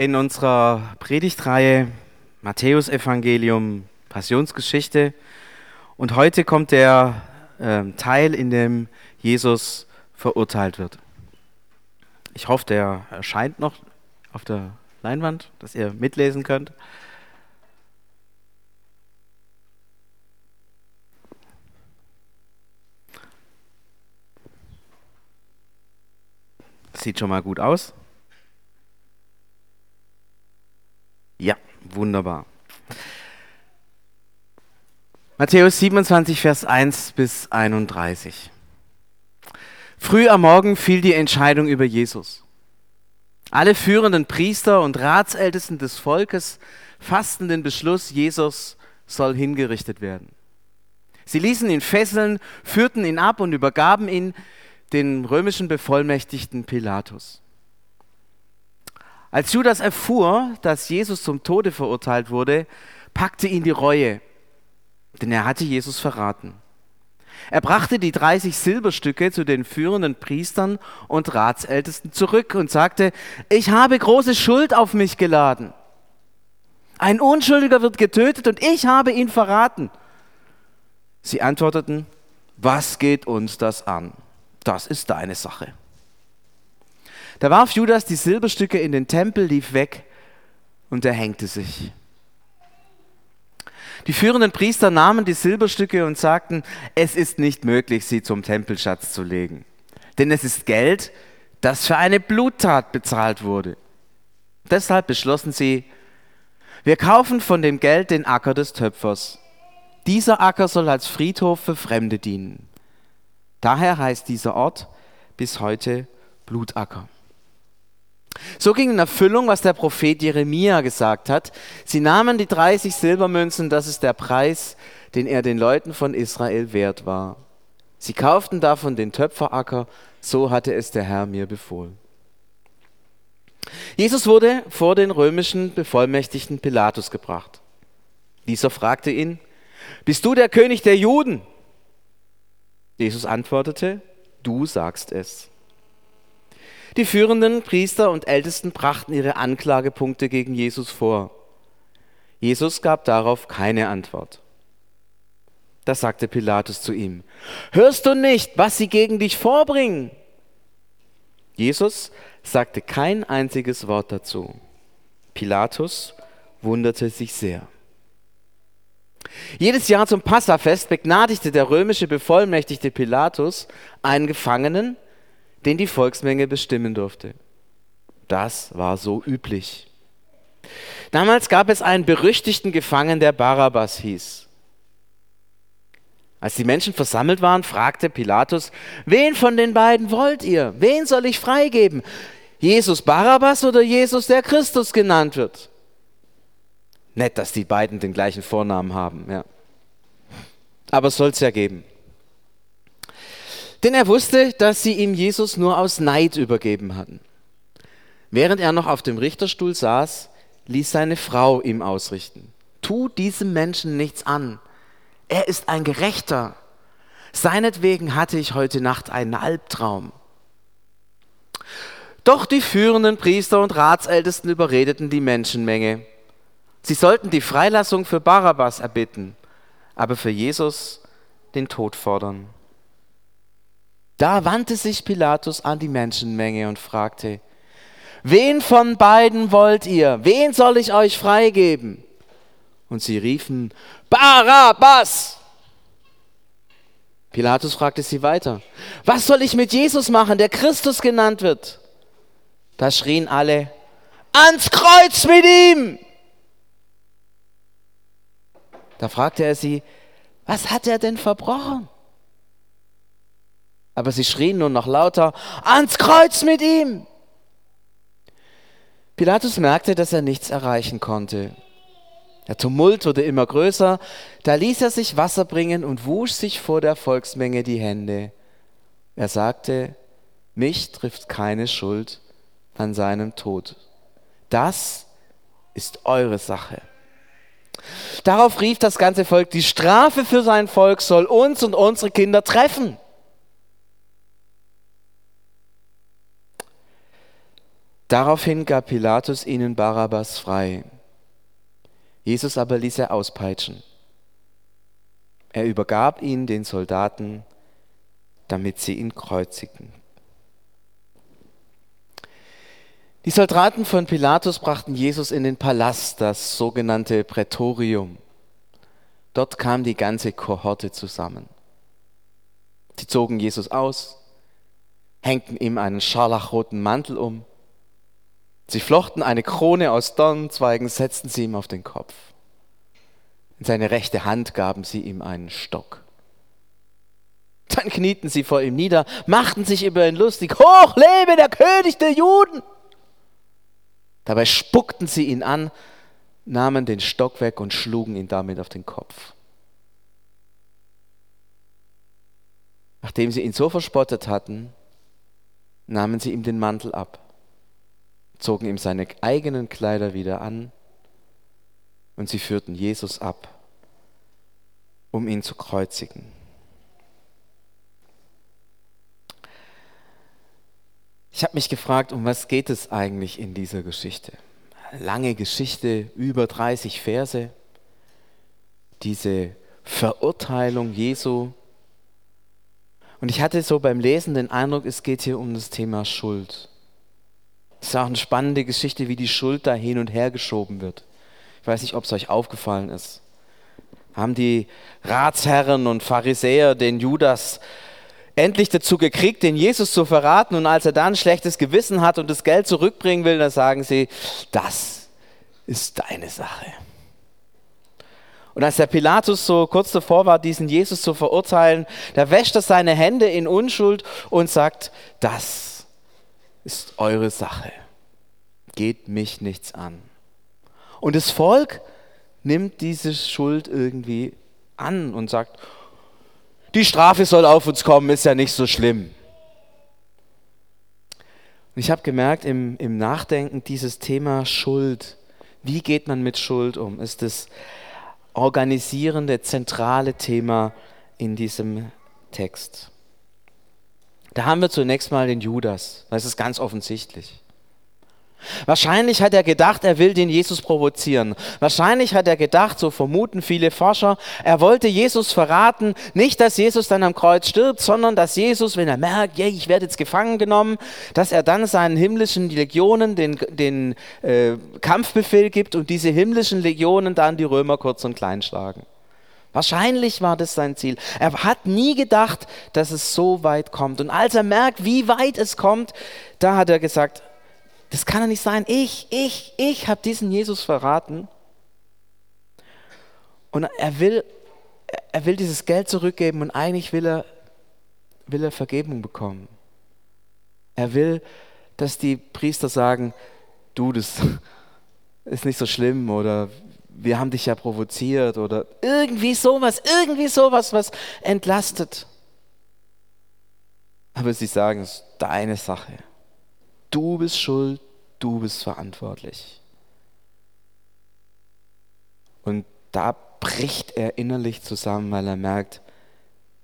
in unserer Predigtreihe Matthäus Evangelium Passionsgeschichte und heute kommt der äh, Teil, in dem Jesus verurteilt wird. Ich hoffe, der erscheint noch auf der Leinwand, dass ihr mitlesen könnt. Sieht schon mal gut aus. Ja, wunderbar. Matthäus 27, Vers 1 bis 31. Früh am Morgen fiel die Entscheidung über Jesus. Alle führenden Priester und Ratsältesten des Volkes fassten den Beschluss, Jesus soll hingerichtet werden. Sie ließen ihn fesseln, führten ihn ab und übergaben ihn den römischen Bevollmächtigten Pilatus. Als Judas erfuhr, dass Jesus zum Tode verurteilt wurde, packte ihn die Reue, denn er hatte Jesus verraten. Er brachte die 30 Silberstücke zu den führenden Priestern und Ratsältesten zurück und sagte, ich habe große Schuld auf mich geladen. Ein Unschuldiger wird getötet und ich habe ihn verraten. Sie antworteten, was geht uns das an? Das ist deine Sache. Da warf Judas die Silberstücke in den Tempel, lief weg und er hängte sich. Die führenden Priester nahmen die Silberstücke und sagten, es ist nicht möglich, sie zum Tempelschatz zu legen, denn es ist Geld, das für eine Bluttat bezahlt wurde. Deshalb beschlossen sie, wir kaufen von dem Geld den Acker des Töpfers. Dieser Acker soll als Friedhof für Fremde dienen. Daher heißt dieser Ort bis heute Blutacker. So ging in Erfüllung, was der Prophet Jeremia gesagt hat. Sie nahmen die 30 Silbermünzen, das ist der Preis, den er den Leuten von Israel wert war. Sie kauften davon den Töpferacker, so hatte es der Herr mir befohlen. Jesus wurde vor den römischen Bevollmächtigten Pilatus gebracht. Dieser fragte ihn, bist du der König der Juden? Jesus antwortete, du sagst es. Die führenden Priester und Ältesten brachten ihre Anklagepunkte gegen Jesus vor. Jesus gab darauf keine Antwort. Da sagte Pilatus zu ihm, hörst du nicht, was sie gegen dich vorbringen? Jesus sagte kein einziges Wort dazu. Pilatus wunderte sich sehr. Jedes Jahr zum Passafest begnadigte der römische Bevollmächtigte Pilatus einen Gefangenen, den die Volksmenge bestimmen durfte. Das war so üblich. Damals gab es einen berüchtigten Gefangenen, der Barabbas hieß. Als die Menschen versammelt waren, fragte Pilatus, wen von den beiden wollt ihr? Wen soll ich freigeben? Jesus Barabbas oder Jesus, der Christus genannt wird? Nett, dass die beiden den gleichen Vornamen haben, ja. Aber es soll es ja geben. Denn er wusste, dass sie ihm Jesus nur aus Neid übergeben hatten. Während er noch auf dem Richterstuhl saß, ließ seine Frau ihm ausrichten. Tu diesem Menschen nichts an. Er ist ein Gerechter. Seinetwegen hatte ich heute Nacht einen Albtraum. Doch die führenden Priester und Ratsältesten überredeten die Menschenmenge. Sie sollten die Freilassung für Barabbas erbitten, aber für Jesus den Tod fordern. Da wandte sich Pilatus an die Menschenmenge und fragte, wen von beiden wollt ihr? Wen soll ich euch freigeben? Und sie riefen, Barabbas! Pilatus fragte sie weiter, was soll ich mit Jesus machen, der Christus genannt wird? Da schrien alle, ans Kreuz mit ihm! Da fragte er sie, was hat er denn verbrochen? Aber sie schrien nur noch lauter, ans Kreuz mit ihm! Pilatus merkte, dass er nichts erreichen konnte. Der Tumult wurde immer größer, da ließ er sich Wasser bringen und wusch sich vor der Volksmenge die Hände. Er sagte, mich trifft keine Schuld an seinem Tod. Das ist eure Sache. Darauf rief das ganze Volk, die Strafe für sein Volk soll uns und unsere Kinder treffen. Daraufhin gab Pilatus ihnen Barabbas frei. Jesus aber ließ er auspeitschen. Er übergab ihn den Soldaten, damit sie ihn kreuzigten. Die Soldaten von Pilatus brachten Jesus in den Palast, das sogenannte Prätorium. Dort kam die ganze Kohorte zusammen. Sie zogen Jesus aus, hängten ihm einen scharlachroten Mantel um, sie flochten eine Krone aus Dornenzweigen, setzten sie ihm auf den Kopf. In seine rechte Hand gaben sie ihm einen Stock. Dann knieten sie vor ihm nieder, machten sich über ihn lustig. Hoch lebe der König der Juden! Dabei spuckten sie ihn an, nahmen den Stock weg und schlugen ihn damit auf den Kopf. Nachdem sie ihn so verspottet hatten, nahmen sie ihm den Mantel ab, zogen ihm seine eigenen Kleider wieder an und sie führten Jesus ab, um ihn zu kreuzigen. Ich habe mich gefragt, um was geht es eigentlich in dieser Geschichte? Lange Geschichte, über 30 Verse. Diese Verurteilung Jesu. Und ich hatte so beim Lesen den Eindruck, es geht hier um das Thema Schuld. Es ist auch eine spannende Geschichte, wie die Schuld da hin und her geschoben wird. Ich weiß nicht, ob es euch aufgefallen ist. Haben die Ratsherren und Pharisäer den Judas endlich dazu gekriegt, den Jesus zu verraten. Und als er dann schlechtes Gewissen hat und das Geld zurückbringen will, dann sagen sie, das ist deine Sache. Und als der Pilatus so kurz davor war, diesen Jesus zu verurteilen, da wäscht er seine Hände in Unschuld und sagt, das ist eure Sache. Geht mich nichts an. Und das Volk nimmt diese Schuld irgendwie an und sagt, die Strafe soll auf uns kommen, ist ja nicht so schlimm. Und ich habe gemerkt im, im Nachdenken, dieses Thema Schuld, wie geht man mit Schuld um, ist das organisierende, zentrale Thema in diesem Text. Da haben wir zunächst mal den Judas, das ist ganz offensichtlich. Wahrscheinlich hat er gedacht, er will den Jesus provozieren. Wahrscheinlich hat er gedacht, so vermuten viele Forscher, er wollte Jesus verraten, nicht, dass Jesus dann am Kreuz stirbt, sondern dass Jesus, wenn er merkt, yeah, ich werde jetzt gefangen genommen, dass er dann seinen himmlischen Legionen den, den äh, Kampfbefehl gibt und diese himmlischen Legionen dann die Römer kurz und klein schlagen. Wahrscheinlich war das sein Ziel. Er hat nie gedacht, dass es so weit kommt. Und als er merkt, wie weit es kommt, da hat er gesagt, das kann doch nicht sein. Ich, ich, ich habe diesen Jesus verraten. Und er will, er will dieses Geld zurückgeben und eigentlich will er, will er Vergebung bekommen. Er will, dass die Priester sagen, du, das ist nicht so schlimm oder wir haben dich ja provoziert oder irgendwie sowas, irgendwie sowas, was entlastet. Aber sie sagen, es ist deine Sache. Du bist schuld, du bist verantwortlich. Und da bricht er innerlich zusammen, weil er merkt,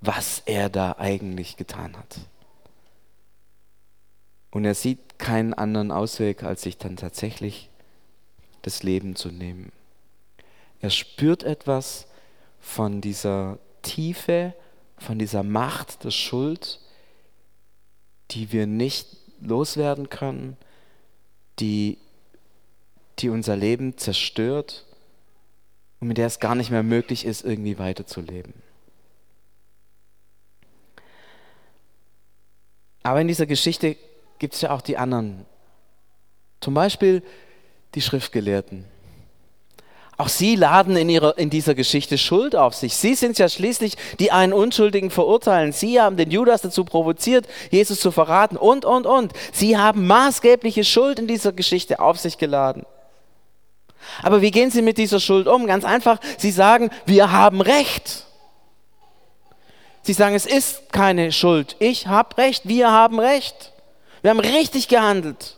was er da eigentlich getan hat. Und er sieht keinen anderen Ausweg, als sich dann tatsächlich das Leben zu nehmen. Er spürt etwas von dieser Tiefe, von dieser Macht der Schuld, die wir nicht loswerden können, die, die unser Leben zerstört und mit der es gar nicht mehr möglich ist, irgendwie weiterzuleben. Aber in dieser Geschichte gibt es ja auch die anderen. Zum Beispiel die Schriftgelehrten. Auch sie laden in, ihrer, in dieser Geschichte Schuld auf sich. Sie sind ja schließlich die einen Unschuldigen verurteilen. Sie haben den Judas dazu provoziert, Jesus zu verraten und, und, und. Sie haben maßgebliche Schuld in dieser Geschichte auf sich geladen. Aber wie gehen sie mit dieser Schuld um? Ganz einfach, sie sagen, wir haben Recht. Sie sagen, es ist keine Schuld. Ich habe Recht, wir haben Recht. Wir haben richtig gehandelt.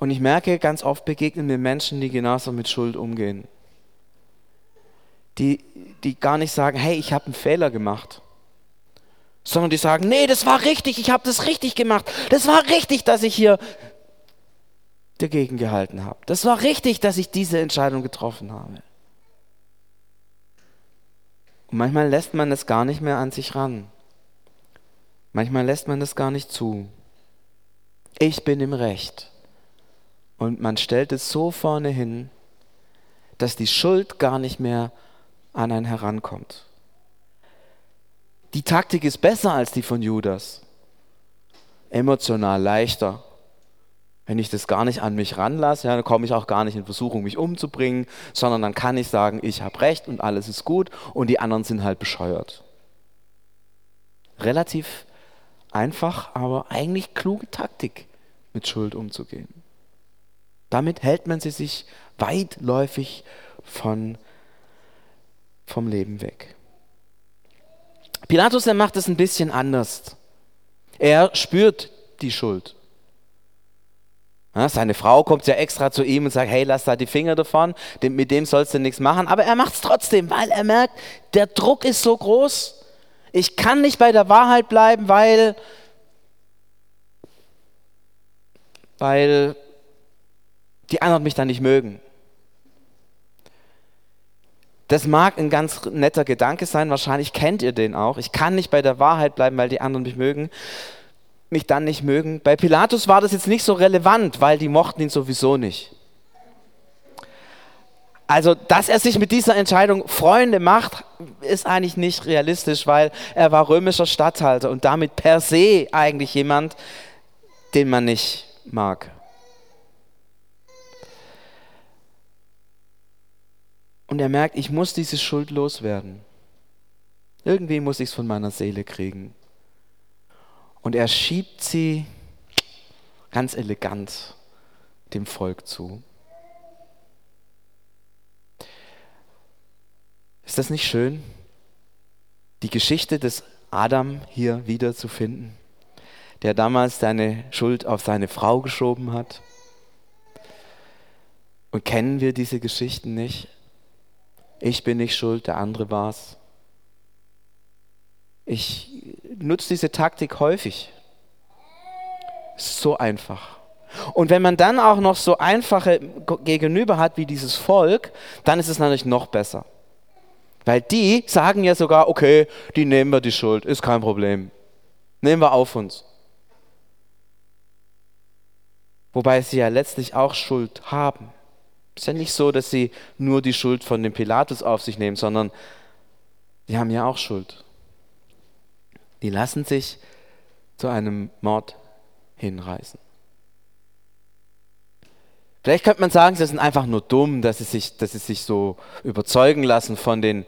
Und ich merke, ganz oft begegnen mir Menschen, die genauso mit Schuld umgehen. Die, die gar nicht sagen, hey, ich habe einen Fehler gemacht. sondern die sagen, nee, das war richtig, ich habe das richtig gemacht. Das war richtig, dass ich hier dagegen gehalten habe. Das war richtig, dass ich diese Entscheidung getroffen habe. Und manchmal lässt man es gar nicht mehr an sich ran. Manchmal lässt man es gar nicht zu. Ich bin im Recht. Und man stellt es so vorne hin, dass die Schuld gar nicht mehr an einen herankommt. Die Taktik ist besser als die von Judas. Emotional leichter. Wenn ich das gar nicht an mich ranlasse, ja, dann komme ich auch gar nicht in Versuchung, mich umzubringen, sondern dann kann ich sagen, ich habe recht und alles ist gut und die anderen sind halt bescheuert. Relativ einfach, aber eigentlich kluge Taktik, mit Schuld umzugehen. Damit hält man sie sich weitläufig von, vom Leben weg. Pilatus, der macht es ein bisschen anders. Er spürt die Schuld. Ja, seine Frau kommt ja extra zu ihm und sagt, hey, lass da die Finger davon, mit dem sollst du nichts machen. Aber er macht es trotzdem, weil er merkt, der Druck ist so groß. Ich kann nicht bei der Wahrheit bleiben, weil, weil die anderen mich dann nicht mögen. Das mag ein ganz netter Gedanke sein, wahrscheinlich kennt ihr den auch. Ich kann nicht bei der Wahrheit bleiben, weil die anderen mich mögen, mich dann nicht mögen. Bei Pilatus war das jetzt nicht so relevant, weil die mochten ihn sowieso nicht. Also, dass er sich mit dieser Entscheidung Freunde macht, ist eigentlich nicht realistisch, weil er war römischer Statthalter und damit per se eigentlich jemand, den man nicht mag. Und er merkt, ich muss diese Schuld loswerden. Irgendwie muss ich es von meiner Seele kriegen. Und er schiebt sie ganz elegant dem Volk zu. Ist das nicht schön, die Geschichte des Adam hier wieder zu finden, der damals seine Schuld auf seine Frau geschoben hat? Und kennen wir diese Geschichten nicht? Ich bin nicht schuld, der andere war's. Ich nutze diese Taktik häufig. So einfach. Und wenn man dann auch noch so einfache Gegenüber hat wie dieses Volk, dann ist es natürlich noch besser. Weil die sagen ja sogar, okay, die nehmen wir die Schuld, ist kein Problem. Nehmen wir auf uns. Wobei sie ja letztlich auch Schuld haben. Es ist ja nicht so, dass sie nur die Schuld von dem Pilatus auf sich nehmen, sondern die haben ja auch Schuld. Die lassen sich zu einem Mord hinreißen. Vielleicht könnte man sagen, sie sind einfach nur dumm, dass sie sich, dass sie sich so überzeugen lassen von den.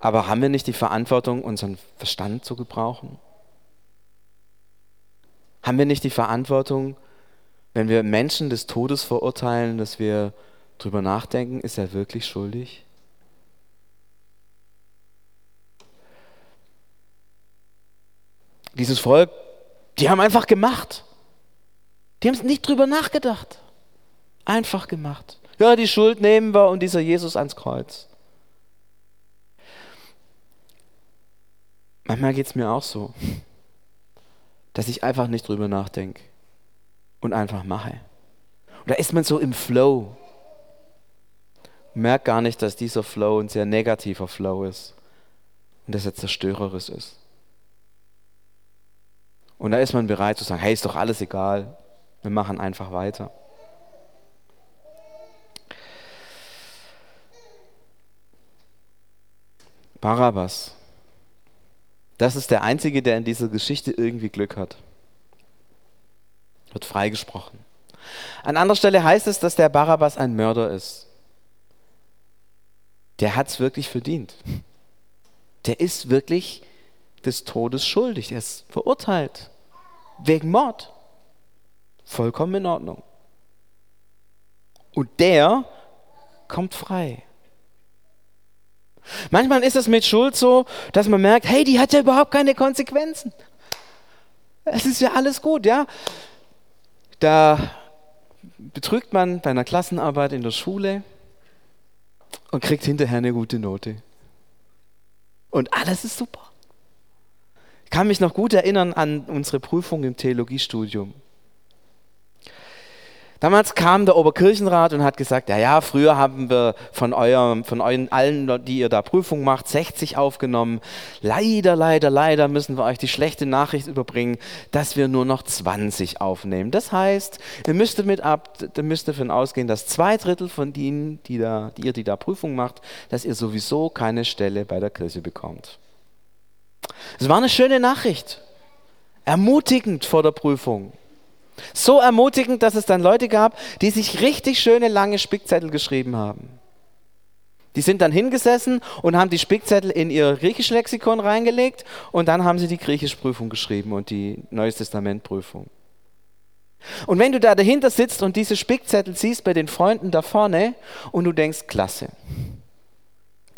Aber haben wir nicht die Verantwortung, unseren Verstand zu gebrauchen? Haben wir nicht die Verantwortung, wenn wir Menschen des Todes verurteilen, dass wir drüber nachdenken, ist er wirklich schuldig? Dieses Volk, die haben einfach gemacht. Die haben nicht drüber nachgedacht. Einfach gemacht. Ja, die Schuld nehmen wir und dieser Jesus ans Kreuz. Manchmal geht es mir auch so, dass ich einfach nicht drüber nachdenke und einfach mache. Und da ist man so im Flow. Merkt gar nicht, dass dieser Flow ein sehr negativer Flow ist und dass er zerstörerisch ist. Und da ist man bereit zu sagen, hey, ist doch alles egal, wir machen einfach weiter. Barabbas. Das ist der Einzige, der in dieser Geschichte irgendwie Glück hat wird freigesprochen. An anderer Stelle heißt es, dass der Barabbas ein Mörder ist. Der hat es wirklich verdient. Der ist wirklich des Todes schuldig. Er ist verurteilt. Wegen Mord. Vollkommen in Ordnung. Und der kommt frei. Manchmal ist es mit Schuld so, dass man merkt, hey, die hat ja überhaupt keine Konsequenzen. Es ist ja alles gut, ja. Da betrügt man bei einer Klassenarbeit in der Schule und kriegt hinterher eine gute Note. Und alles ist super. Ich kann mich noch gut erinnern an unsere Prüfung im Theologiestudium. Damals kam der Oberkirchenrat und hat gesagt, ja, ja, früher haben wir von, eurem, von euren allen, die ihr da Prüfung macht, 60 aufgenommen. Leider, leider, leider müssen wir euch die schlechte Nachricht überbringen, dass wir nur noch 20 aufnehmen. Das heißt, ihr müsst damit ab, ihr müsst davon ausgehen, dass zwei Drittel von denen, die, da, die ihr die da Prüfung macht, dass ihr sowieso keine Stelle bei der Kirche bekommt. Es war eine schöne Nachricht. Ermutigend vor der Prüfung. So ermutigend, dass es dann Leute gab, die sich richtig schöne lange Spickzettel geschrieben haben. Die sind dann hingesessen und haben die Spickzettel in ihr griechisches Lexikon reingelegt und dann haben sie die Griechischprüfung geschrieben und die Neues Testament Prüfung. Und wenn du da dahinter sitzt und diese Spickzettel siehst bei den Freunden da vorne und du denkst, klasse,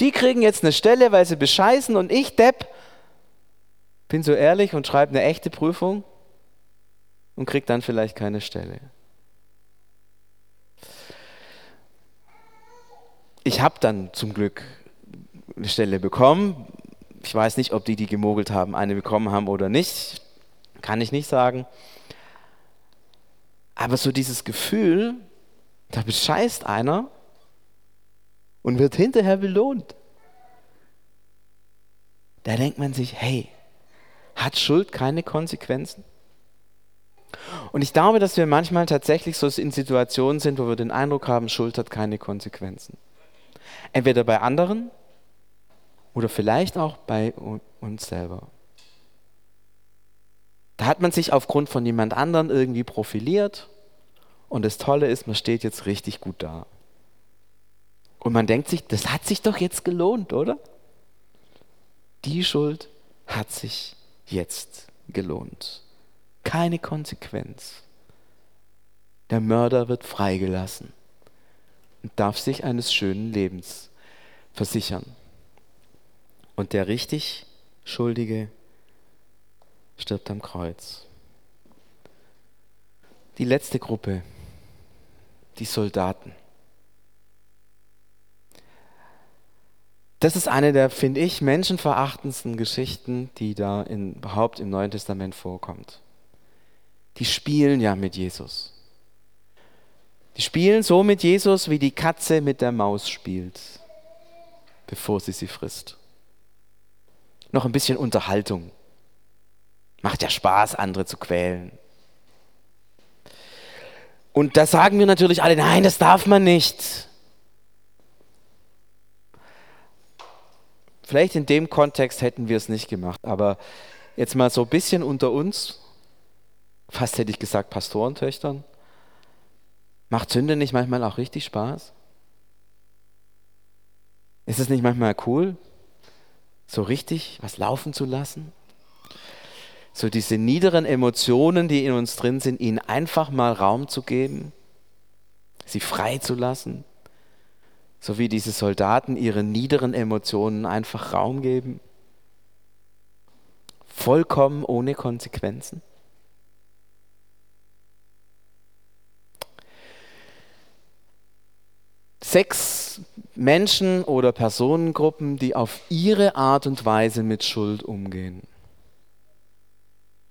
die kriegen jetzt eine Stelle, weil sie bescheißen und ich, Depp, bin so ehrlich und schreibe eine echte Prüfung, und kriegt dann vielleicht keine Stelle. Ich habe dann zum Glück eine Stelle bekommen. Ich weiß nicht, ob die, die gemogelt haben, eine bekommen haben oder nicht. Kann ich nicht sagen. Aber so dieses Gefühl, da bescheißt einer und wird hinterher belohnt. Da denkt man sich, hey, hat Schuld keine Konsequenzen? Und ich glaube, dass wir manchmal tatsächlich so in Situationen sind, wo wir den Eindruck haben, Schuld hat keine Konsequenzen. Entweder bei anderen oder vielleicht auch bei uns selber. Da hat man sich aufgrund von jemand anderen irgendwie profiliert und das Tolle ist, man steht jetzt richtig gut da. Und man denkt sich, das hat sich doch jetzt gelohnt, oder? Die Schuld hat sich jetzt gelohnt keine Konsequenz. Der Mörder wird freigelassen und darf sich eines schönen Lebens versichern. Und der richtig Schuldige stirbt am Kreuz. Die letzte Gruppe, die Soldaten. Das ist eine der, finde ich, menschenverachtendsten Geschichten, die da in, überhaupt im Neuen Testament vorkommt die spielen ja mit Jesus. Die spielen so mit Jesus, wie die Katze mit der Maus spielt, bevor sie sie frisst. Noch ein bisschen Unterhaltung. Macht ja Spaß, andere zu quälen. Und da sagen wir natürlich alle, nein, das darf man nicht. Vielleicht in dem Kontext hätten wir es nicht gemacht, aber jetzt mal so ein bisschen unter uns, fast hätte ich gesagt Pastorentöchtern. Macht Sünde nicht manchmal auch richtig Spaß? Ist es nicht manchmal cool, so richtig was laufen zu lassen? So diese niederen Emotionen, die in uns drin sind, ihnen einfach mal Raum zu geben, sie frei zu lassen, so wie diese Soldaten ihren niederen Emotionen einfach Raum geben, vollkommen ohne Konsequenzen. Sechs Menschen oder Personengruppen, die auf ihre Art und Weise mit Schuld umgehen.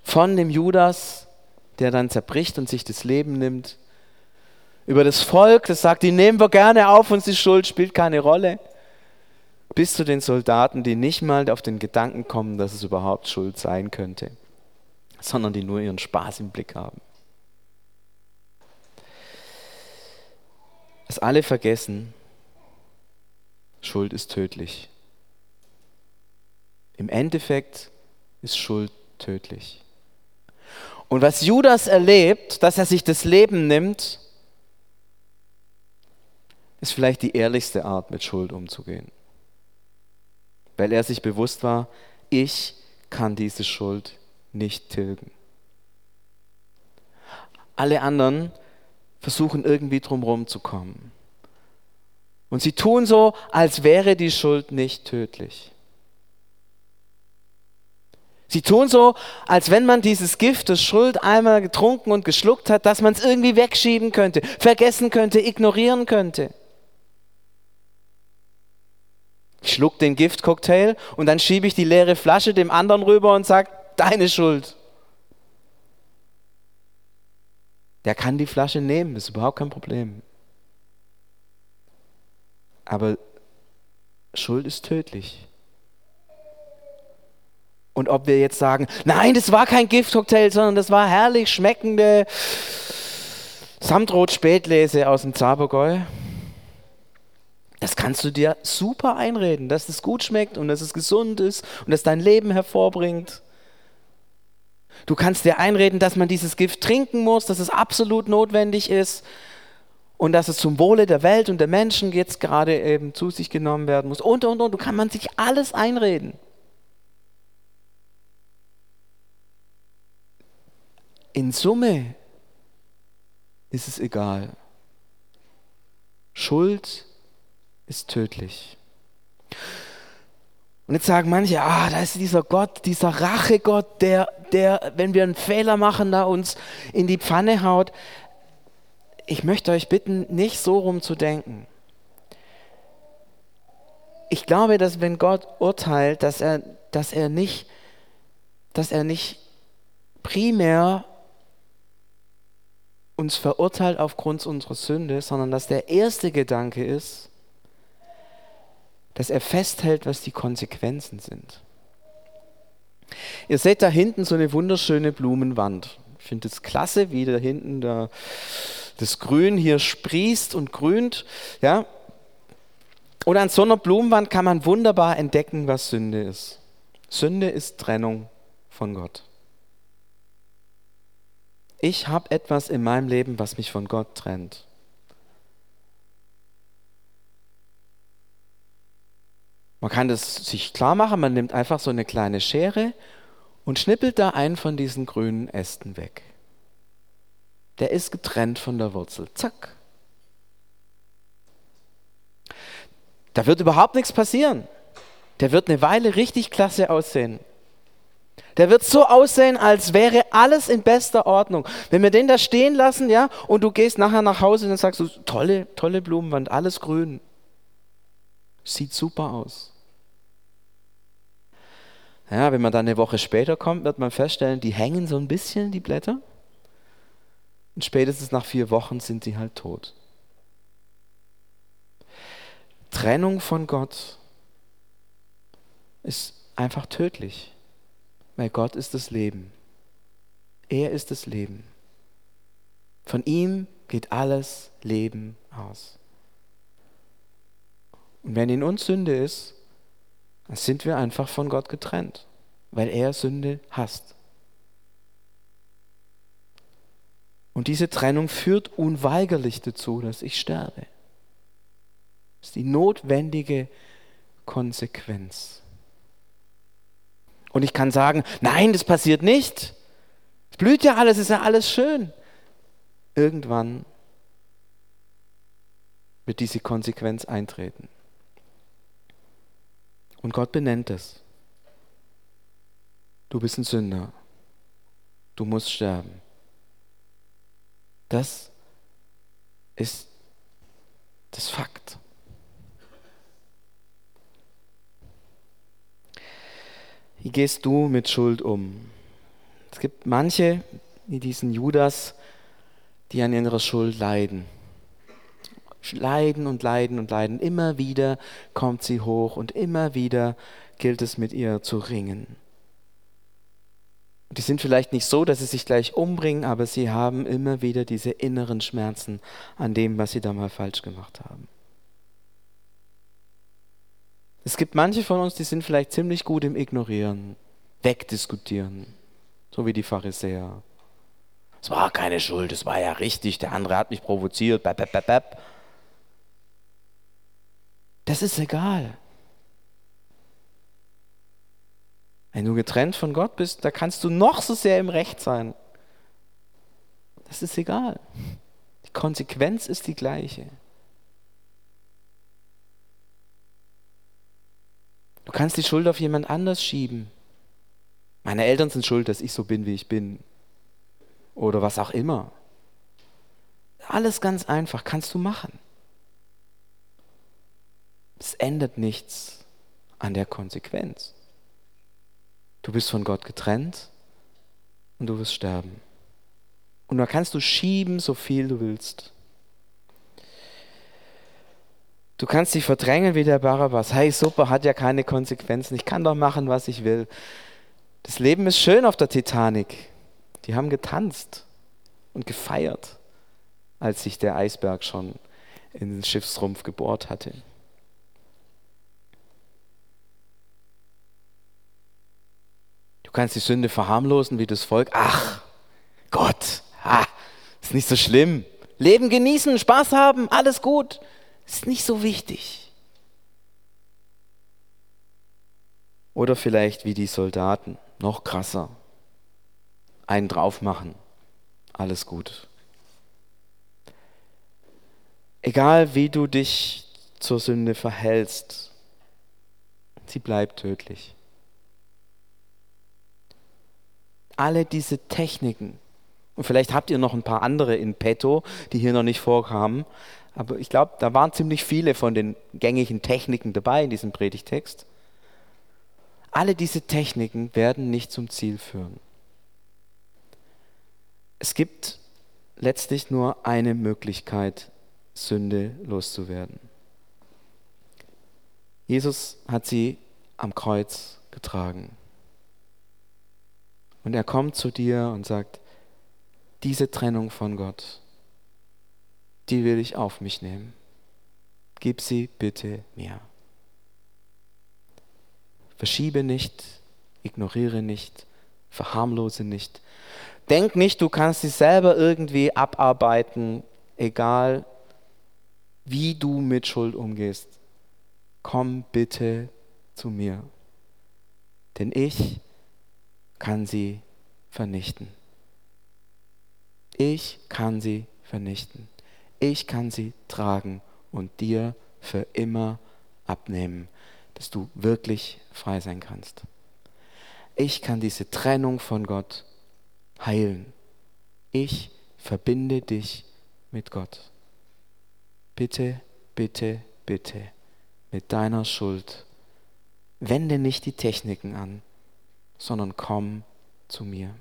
Von dem Judas, der dann zerbricht und sich das Leben nimmt, über das Volk, das sagt, die nehmen wir gerne auf und die Schuld spielt keine Rolle, bis zu den Soldaten, die nicht mal auf den Gedanken kommen, dass es überhaupt Schuld sein könnte, sondern die nur ihren Spaß im Blick haben. Dass alle vergessen, Schuld ist tödlich. Im Endeffekt ist Schuld tödlich. Und was Judas erlebt, dass er sich das Leben nimmt, ist vielleicht die ehrlichste Art, mit Schuld umzugehen. Weil er sich bewusst war, ich kann diese Schuld nicht tilgen. Alle anderen versuchen irgendwie drumherum zu kommen. Und sie tun so, als wäre die Schuld nicht tödlich. Sie tun so, als wenn man dieses Gift des Schuld einmal getrunken und geschluckt hat, dass man es irgendwie wegschieben könnte, vergessen könnte, ignorieren könnte. Ich schluck den Giftcocktail und dann schiebe ich die leere Flasche dem anderen rüber und sage, deine Schuld. Der kann die Flasche nehmen, ist überhaupt kein Problem. Aber Schuld ist tödlich. Und ob wir jetzt sagen, nein, das war kein Giftcocktail, sondern das war herrlich schmeckende Samtrot-Spätlese aus dem Zabergäu. Das kannst du dir super einreden, dass es gut schmeckt und dass es gesund ist und dass dein Leben hervorbringt. Du kannst dir einreden, dass man dieses Gift trinken muss, dass es absolut notwendig ist und dass es zum Wohle der Welt und der Menschen jetzt gerade eben zu sich genommen werden muss. Und, und, und. Du kann man sich alles einreden. In Summe ist es egal. Schuld ist tödlich. Und jetzt sagen manche, ah, da ist dieser Gott, dieser Rachegott, der, der, wenn wir einen Fehler machen, da uns in die Pfanne haut. Ich möchte euch bitten, nicht so rumzudenken. Ich glaube, dass wenn Gott urteilt, dass er, dass er nicht, dass er nicht primär uns verurteilt aufgrund unserer Sünde, sondern dass der erste Gedanke ist, dass er festhält, was die Konsequenzen sind. Ihr seht da hinten so eine wunderschöne Blumenwand. Ich finde es klasse, wie da hinten da das Grün hier sprießt und grünt. Ja? Und an so einer Blumenwand kann man wunderbar entdecken, was Sünde ist. Sünde ist Trennung von Gott. Ich habe etwas in meinem Leben, was mich von Gott trennt. Man kann das sich klar machen, man nimmt einfach so eine kleine Schere und schnippelt da einen von diesen grünen Ästen weg. Der ist getrennt von der Wurzel. Zack. Da wird überhaupt nichts passieren. Der wird eine Weile richtig klasse aussehen. Der wird so aussehen, als wäre alles in bester Ordnung. Wenn wir den da stehen lassen, ja, und du gehst nachher nach Hause, dann sagst du, tolle, tolle Blumenwand, alles grün. Sieht super aus. Ja, wenn man dann eine Woche später kommt, wird man feststellen, die hängen so ein bisschen, die Blätter. Und spätestens nach vier Wochen sind sie halt tot. Trennung von Gott ist einfach tödlich, weil Gott ist das Leben. Er ist das Leben. Von ihm geht alles Leben aus. Und wenn in uns Sünde ist, dann sind wir einfach von Gott getrennt, weil er Sünde hasst. Und diese Trennung führt unweigerlich dazu, dass ich sterbe. Das ist die notwendige Konsequenz. Und ich kann sagen, nein, das passiert nicht. Es blüht ja alles, ist ja alles schön. Irgendwann wird diese Konsequenz eintreten. Und Gott benennt es. Du bist ein Sünder. Du musst sterben. Das ist das Fakt. Wie gehst du mit Schuld um? Es gibt manche, wie diesen Judas, die an ihrer Schuld leiden leiden und leiden und leiden. Immer wieder kommt sie hoch und immer wieder gilt es mit ihr zu ringen. Die sind vielleicht nicht so, dass sie sich gleich umbringen, aber sie haben immer wieder diese inneren Schmerzen an dem, was sie da mal falsch gemacht haben. Es gibt manche von uns, die sind vielleicht ziemlich gut im Ignorieren, Wegdiskutieren, so wie die Pharisäer. Es war keine Schuld, es war ja richtig, der andere hat mich provoziert. Bap, bap, bap, das ist egal. Wenn du getrennt von Gott bist, da kannst du noch so sehr im Recht sein. Das ist egal. Die Konsequenz ist die gleiche. Du kannst die Schuld auf jemand anders schieben. Meine Eltern sind schuld, dass ich so bin, wie ich bin. Oder was auch immer. Alles ganz einfach, kannst du machen. Es ändert nichts an der Konsequenz. Du bist von Gott getrennt und du wirst sterben. Und da kannst du schieben, so viel du willst. Du kannst dich verdrängen wie der Barabbas. Hey, super, hat ja keine Konsequenzen. Ich kann doch machen, was ich will. Das Leben ist schön auf der Titanic. Die haben getanzt und gefeiert, als sich der Eisberg schon in den Schiffsrumpf gebohrt hatte. Kannst die Sünde verharmlosen wie das Volk. Ach, Gott, ha, ist nicht so schlimm. Leben genießen, Spaß haben, alles gut. Ist nicht so wichtig. Oder vielleicht wie die Soldaten, noch krasser. Einen drauf machen, alles gut. Egal wie du dich zur Sünde verhältst, sie bleibt tödlich. Alle diese Techniken, und vielleicht habt ihr noch ein paar andere in petto, die hier noch nicht vorkamen, aber ich glaube, da waren ziemlich viele von den gängigen Techniken dabei in diesem Predigtext. Alle diese Techniken werden nicht zum Ziel führen. Es gibt letztlich nur eine Möglichkeit, Sünde loszuwerden. Jesus hat sie am Kreuz getragen. Und er kommt zu dir und sagt, diese Trennung von Gott, die will ich auf mich nehmen. Gib sie bitte mir. Verschiebe nicht, ignoriere nicht, verharmlose nicht. Denk nicht, du kannst sie selber irgendwie abarbeiten, egal wie du mit Schuld umgehst. Komm bitte zu mir, denn ich kann sie vernichten. Ich kann sie vernichten. Ich kann sie tragen und dir für immer abnehmen, dass du wirklich frei sein kannst. Ich kann diese Trennung von Gott heilen. Ich verbinde dich mit Gott. Bitte, bitte, bitte mit deiner Schuld. Wende nicht die Techniken an, sondern komm zu mir.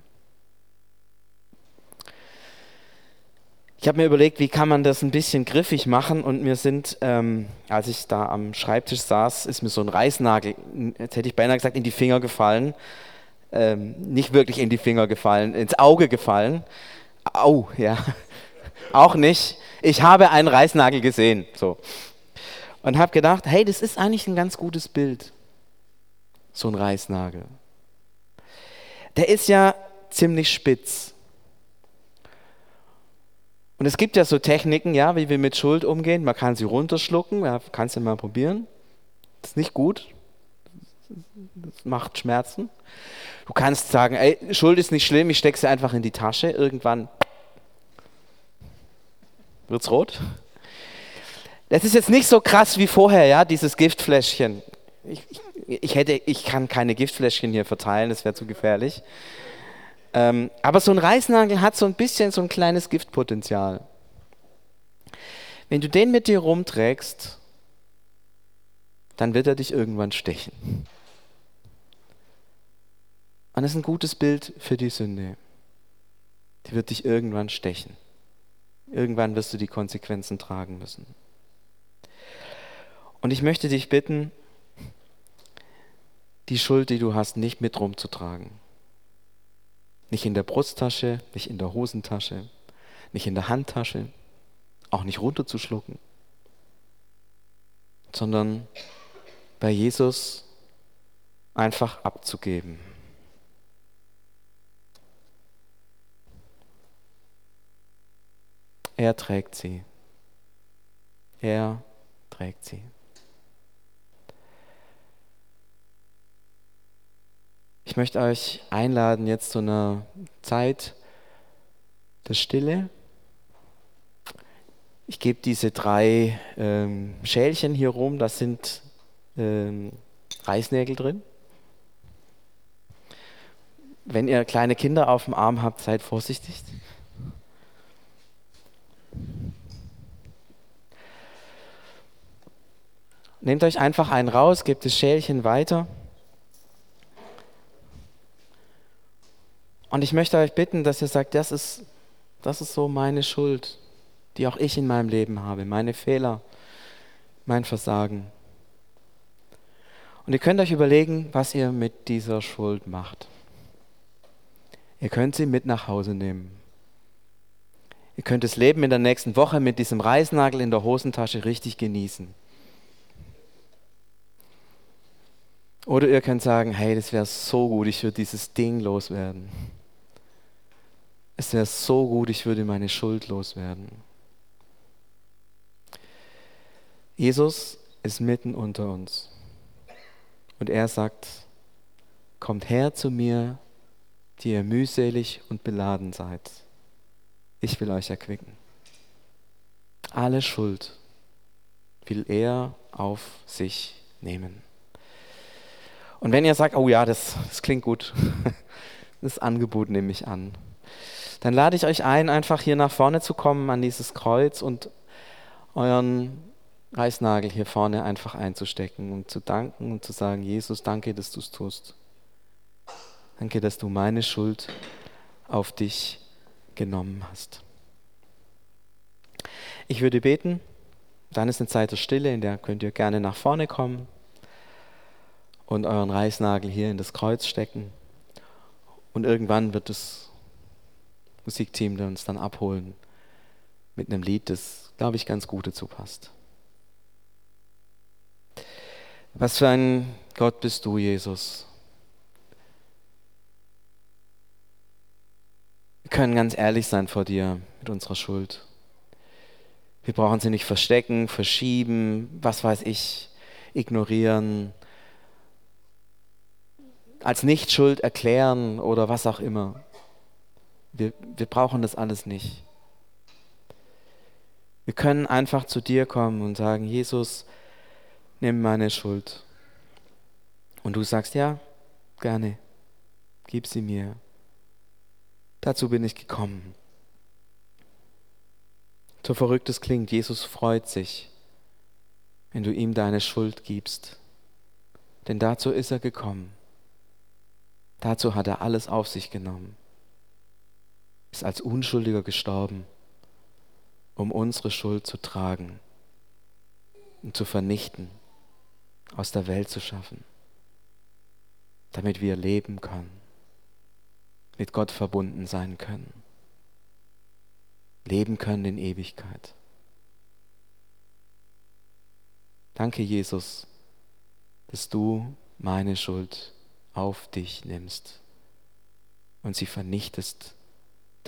Ich habe mir überlegt, wie kann man das ein bisschen griffig machen und mir sind, ähm, als ich da am Schreibtisch saß, ist mir so ein Reißnagel, jetzt hätte ich beinahe gesagt, in die Finger gefallen. Ähm, nicht wirklich in die Finger gefallen, ins Auge gefallen. Au, ja, auch nicht. Ich habe einen Reißnagel gesehen, so. Und habe gedacht, hey, das ist eigentlich ein ganz gutes Bild. So ein Reißnagel. Der ist ja ziemlich spitz. Und es gibt ja so Techniken, ja, wie wir mit Schuld umgehen. Man kann sie runterschlucken, ja, kannst du mal probieren. Das ist nicht gut. Das macht Schmerzen. Du kannst sagen, ey, Schuld ist nicht schlimm, ich stecke sie einfach in die Tasche. Irgendwann wird es rot. Das ist jetzt nicht so krass wie vorher, ja, dieses Giftfläschchen. Ich, ich, hätte, ich kann keine Giftfläschchen hier verteilen, das wäre zu gefährlich. Ähm, aber so ein Reißnagel hat so ein bisschen so ein kleines Giftpotenzial. Wenn du den mit dir rumträgst, dann wird er dich irgendwann stechen. Und das ist ein gutes Bild für die Sünde. Die wird dich irgendwann stechen. Irgendwann wirst du die Konsequenzen tragen müssen. Und ich möchte dich bitten, die Schuld, die du hast, nicht mit rumzutragen. Nicht in der Brusttasche, nicht in der Hosentasche, nicht in der Handtasche, auch nicht runterzuschlucken, sondern bei Jesus einfach abzugeben. Er trägt sie. Er trägt sie. Ich möchte euch einladen jetzt zu einer Zeit der Stille. Ich gebe diese drei ähm, Schälchen hier rum, da sind ähm, Reißnägel drin. Wenn ihr kleine Kinder auf dem Arm habt, seid vorsichtig. Nehmt euch einfach einen raus, gebt das Schälchen weiter. Und ich möchte euch bitten, dass ihr sagt, das ist, das ist so meine Schuld, die auch ich in meinem Leben habe, meine Fehler, mein Versagen. Und ihr könnt euch überlegen, was ihr mit dieser Schuld macht. Ihr könnt sie mit nach Hause nehmen. Ihr könnt das Leben in der nächsten Woche mit diesem Reißnagel in der Hosentasche richtig genießen. Oder ihr könnt sagen, hey, das wäre so gut, ich würde dieses Ding loswerden. Es wäre so gut, ich würde meine Schuld loswerden. Jesus ist mitten unter uns. Und er sagt, kommt her zu mir, die ihr mühselig und beladen seid. Ich will euch erquicken. Alle Schuld will er auf sich nehmen. Und wenn ihr sagt, oh ja, das, das klingt gut, das Angebot nehme ich an, dann lade ich euch ein, einfach hier nach vorne zu kommen an dieses Kreuz und euren Reißnagel hier vorne einfach einzustecken und zu danken und zu sagen, Jesus, danke, dass du es tust. Danke, dass du meine Schuld auf dich genommen hast. Ich würde beten, dann ist eine Zeit der Stille, in der könnt ihr gerne nach vorne kommen und euren Reißnagel hier in das Kreuz stecken. Und irgendwann wird das Musikteam uns dann abholen mit einem Lied, das, glaube ich, ganz gut dazu passt. Was für ein Gott bist du, Jesus? Wir können ganz ehrlich sein vor dir mit unserer Schuld. Wir brauchen sie nicht verstecken, verschieben, was weiß ich, ignorieren, als Nichtschuld erklären oder was auch immer. Wir, wir brauchen das alles nicht. Wir können einfach zu dir kommen und sagen, Jesus, nimm meine Schuld. Und du sagst, ja, gerne, gib sie mir. Dazu bin ich gekommen. So verrückt es klingt, Jesus freut sich, wenn du ihm deine Schuld gibst. Denn dazu ist er gekommen. Dazu hat er alles auf sich genommen, ist als Unschuldiger gestorben, um unsere Schuld zu tragen und zu vernichten, aus der Welt zu schaffen, damit wir leben können, mit Gott verbunden sein können, leben können in Ewigkeit. Danke, Jesus, dass du meine Schuld auf dich nimmst und sie vernichtest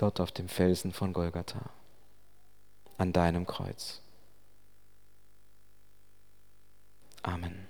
dort auf dem Felsen von Golgatha, an deinem Kreuz. Amen.